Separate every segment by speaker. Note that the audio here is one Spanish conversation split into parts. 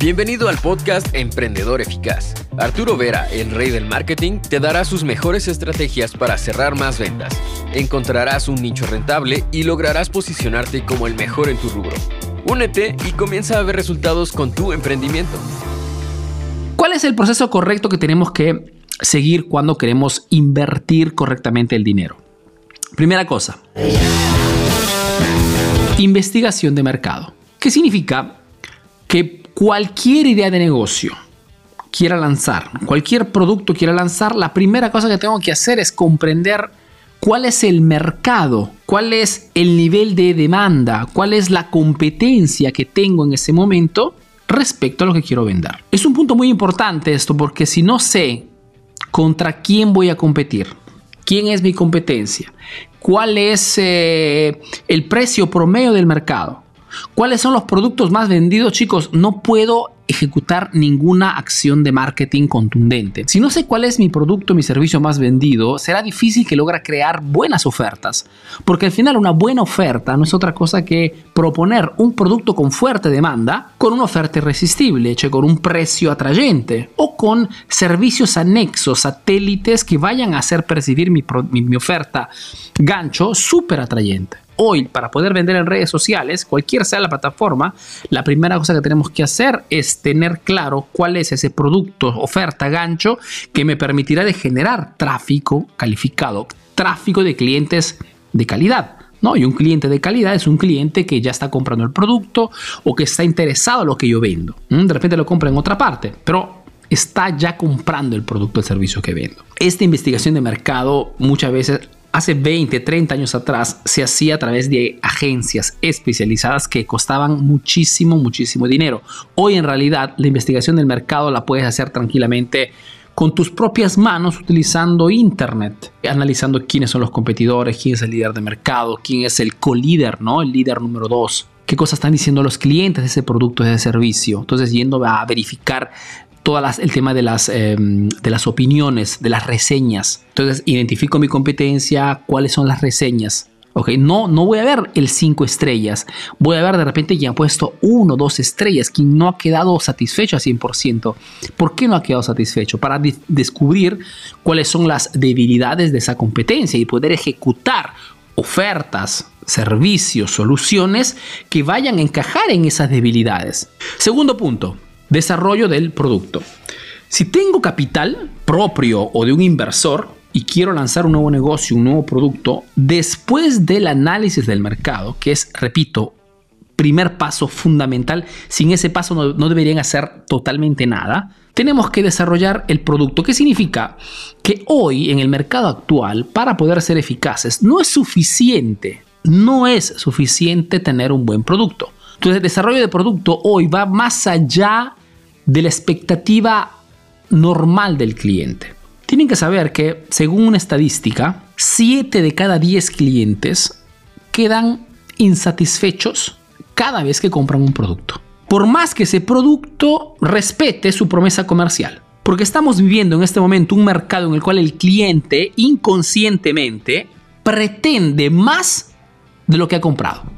Speaker 1: Bienvenido al podcast Emprendedor Eficaz. Arturo Vera, el rey del marketing, te dará sus mejores estrategias para cerrar más ventas. Encontrarás un nicho rentable y lograrás posicionarte como el mejor en tu rubro. Únete y comienza a ver resultados con tu emprendimiento.
Speaker 2: ¿Cuál es el proceso correcto que tenemos que seguir cuando queremos invertir correctamente el dinero? Primera cosa, investigación de mercado. ¿Qué significa? Que cualquier idea de negocio quiera lanzar, cualquier producto quiera lanzar, la primera cosa que tengo que hacer es comprender cuál es el mercado, cuál es el nivel de demanda, cuál es la competencia que tengo en ese momento respecto a lo que quiero vender. Es un punto muy importante esto porque si no sé contra quién voy a competir, quién es mi competencia, cuál es eh, el precio promedio del mercado, cuáles son los productos más vendidos, chicos, no puedo ejecutar ninguna acción de marketing contundente. Si no sé cuál es mi producto, mi servicio más vendido, será difícil que logre crear buenas ofertas. Porque al final una buena oferta no es otra cosa que proponer un producto con fuerte demanda con una oferta irresistible, con un precio atrayente o con servicios anexos, satélites que vayan a hacer percibir mi, mi oferta gancho súper atrayente hoy para poder vender en redes sociales, cualquier sea la plataforma, la primera cosa que tenemos que hacer es tener claro cuál es ese producto, oferta, gancho que me permitirá de generar tráfico calificado, tráfico de clientes de calidad. ¿no? Y un cliente de calidad es un cliente que ya está comprando el producto o que está interesado en lo que yo vendo. De repente lo compra en otra parte, pero está ya comprando el producto o el servicio que vendo. Esta investigación de mercado muchas veces hace 20, 30 años atrás se hacía a través de agencias especializadas que costaban muchísimo, muchísimo dinero. Hoy en realidad la investigación del mercado la puedes hacer tranquilamente con tus propias manos utilizando Internet, analizando quiénes son los competidores, quién es el líder de mercado, quién es el co-líder, ¿no? el líder número dos, qué cosas están diciendo los clientes de ese producto, de ese servicio. Entonces, yendo a verificar todo el tema de las, em, de las opiniones, de las reseñas. Entonces, identifico mi competencia, cuáles son las reseñas. Okay, no, no voy a ver el 5 estrellas. Voy a ver de repente quien ha puesto 1 2 estrellas, quien no ha quedado satisfecho al 100%. ¿Por qué no ha quedado satisfecho? Para descubrir cuáles son las debilidades de esa competencia y poder ejecutar ofertas, servicios, soluciones que vayan a encajar en esas debilidades. Segundo punto, Desarrollo del producto. Si tengo capital propio o de un inversor y quiero lanzar un nuevo negocio, un nuevo producto, después del análisis del mercado, que es, repito, primer paso fundamental, sin ese paso no, deberían hacer totalmente nada, tenemos que desarrollar el producto. ¿Qué significa? Que hoy en el mercado actual, para poder ser eficaces, no es suficiente, no es suficiente tener un buen producto. Entonces, el desarrollo de producto hoy va más allá de la expectativa normal del cliente. Tienen que saber que, según una estadística, 7 de cada 10 clientes quedan insatisfechos cada vez que compran un producto. Por más que ese producto respete su promesa comercial. Porque estamos viviendo en este momento un mercado en el cual el cliente inconscientemente pretende más de lo que ha comprado.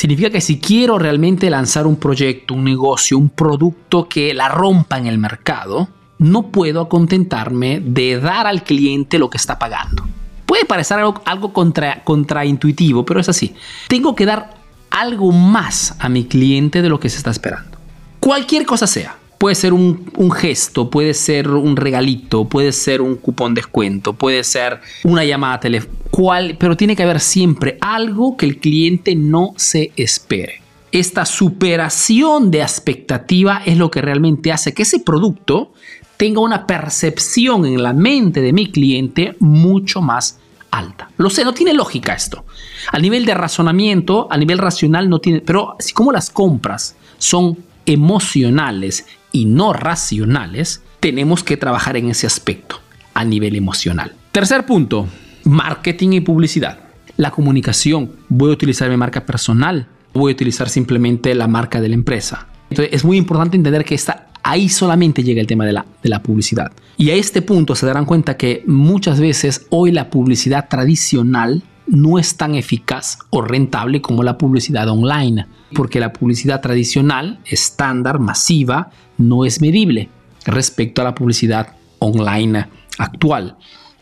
Speaker 2: Significa que si quiero realmente lanzar un proyecto, un negocio, un producto que la rompa en el mercado, no puedo contentarme de dar al cliente lo que está pagando. Puede parecer algo, algo contra, contraintuitivo, pero es así. Tengo que dar algo más a mi cliente de lo que se está esperando. Cualquier cosa sea. Puede ser un, gesto, puede ser un regalito, puede ser un cupón descuento, puede ser una llamada telefónica, pero tiene que haber siempre algo que el cliente no se espere. Esta superación de expectativa es lo que realmente hace que ese producto tenga una percepción en la mente de mi cliente mucho más alta. Lo sé, no tiene lógica esto. A nivel de razonamiento, a nivel racional no tiene, pero así como las compras son emocionales y no racionales, tenemos que trabajar en ese aspecto a nivel emocional. Tercer punto, marketing y publicidad. La comunicación, voy a utilizar mi marca personal, voy a utilizar simplemente la marca de la empresa. Entonces es muy importante entender que está ahí solamente llega el tema de la, de la publicidad. Y a este punto se darán cuenta que muchas veces hoy la publicidad tradicional no es tan eficaz o rentable como la publicidad online, porque la publicidad tradicional, estándar, masiva, no es medible respecto a la publicidad online actual.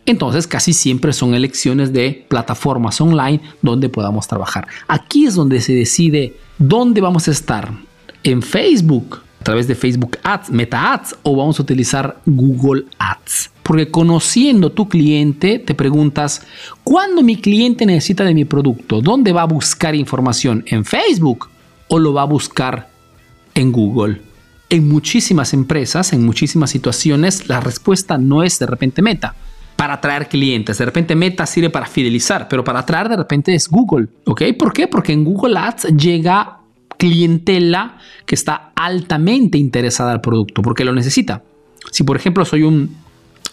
Speaker 2: Entonces casi siempre son elecciones de plataformas online donde podamos trabajar. Aquí es donde se decide dónde vamos a estar. En Facebook, a través de Facebook Ads, Meta Ads o vamos a utilizar Google Ads. Porque conociendo tu cliente, te preguntas, ¿cuándo mi cliente necesita de mi producto? ¿Dónde va a buscar información? ¿En Facebook o lo va a buscar en Google? En muchísimas empresas, en muchísimas situaciones, la respuesta no es de repente Meta para atraer clientes. De repente Meta sirve para fidelizar, pero para atraer de repente es Google. ¿Ok? ¿Por qué? Porque en Google Ads llega clientela que está altamente interesada al producto, porque lo necesita. Si por ejemplo soy un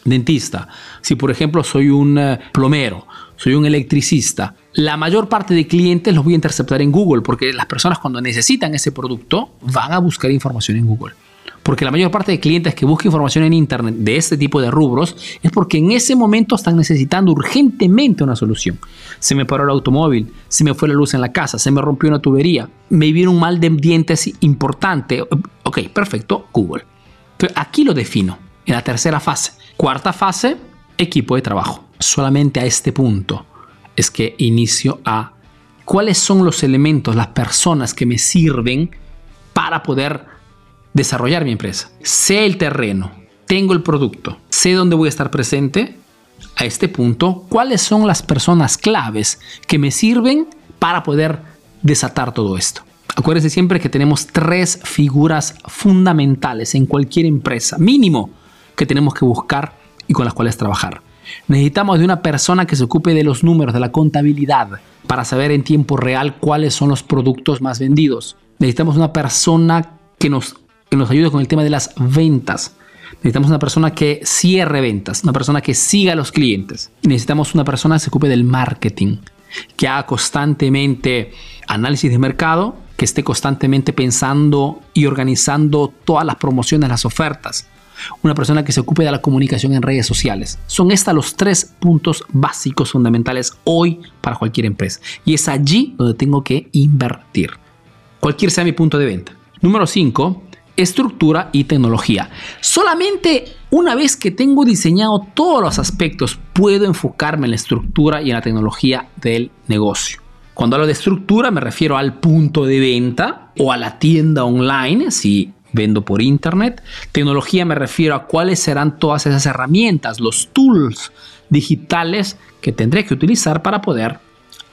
Speaker 2: dentista, si por ejemplo soy un eh, plomero, soy un electricista, la mayor parte de clientes los voy a interceptar en Google, porque las personas cuando necesitan ese producto van a buscar información en Google. Porque la mayor parte de clientes que buscan información en Internet de este tipo de rubros es porque en ese momento están necesitando urgentemente una solución. Se me paró el automóvil, se me fue la luz en la casa, se me rompió una tubería, me vino un mal de dientes importante. Ok, perfecto, Google. Aquí lo defino en la tercera fase. Cuarta fase, equipo de trabajo. Solamente a este punto es que inicio a cuáles son los elementos, las personas que me sirven para poder desarrollar mi empresa. Sé el terreno, tengo el producto, sé dónde voy a estar presente. A este punto, ¿cuáles son las personas claves que me sirven para poder desatar todo esto? Acuérdense siempre que tenemos tres figuras fundamentales en cualquier empresa, mínimo, que tenemos que buscar y con las cuales trabajar. Necesitamos de una persona que se ocupe de los números, de la contabilidad, para saber en tiempo real cuáles son los productos más vendidos. Necesitamos una persona que nos que nos ayude con el tema de las ventas. Necesitamos una persona que cierre ventas, una persona que siga a los clientes. Y necesitamos una persona que se ocupe del marketing, que haga constantemente análisis de mercado, que esté constantemente pensando y organizando todas las promociones, las ofertas. Una persona que se ocupe de la comunicación en redes sociales. Son estos los tres puntos básicos fundamentales hoy para cualquier empresa. Y es allí donde tengo que invertir. Cualquier sea mi punto de venta. Número 5 estructura y tecnología. Solamente una vez que tengo diseñado todos los aspectos, puedo enfocarme en la estructura y en la tecnología del negocio. Cuando hablo de estructura me refiero al punto de venta o a la tienda online, si vendo por internet. Tecnología me refiero a cuáles serán todas esas herramientas, los tools digitales que tendré que utilizar para poder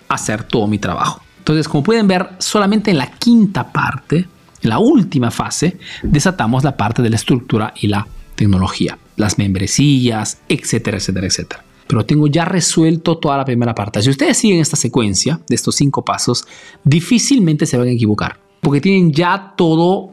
Speaker 2: hacer todo mi trabajo. Entonces, como pueden ver, solamente en la quinta parte en la última fase, desatamos la parte de la estructura y la tecnología, las membresías, etcétera, etcétera, etcétera. Pero tengo ya resuelto toda la primera parte. Si ustedes siguen esta secuencia de estos cinco pasos, difícilmente se van a equivocar, porque tienen ya todo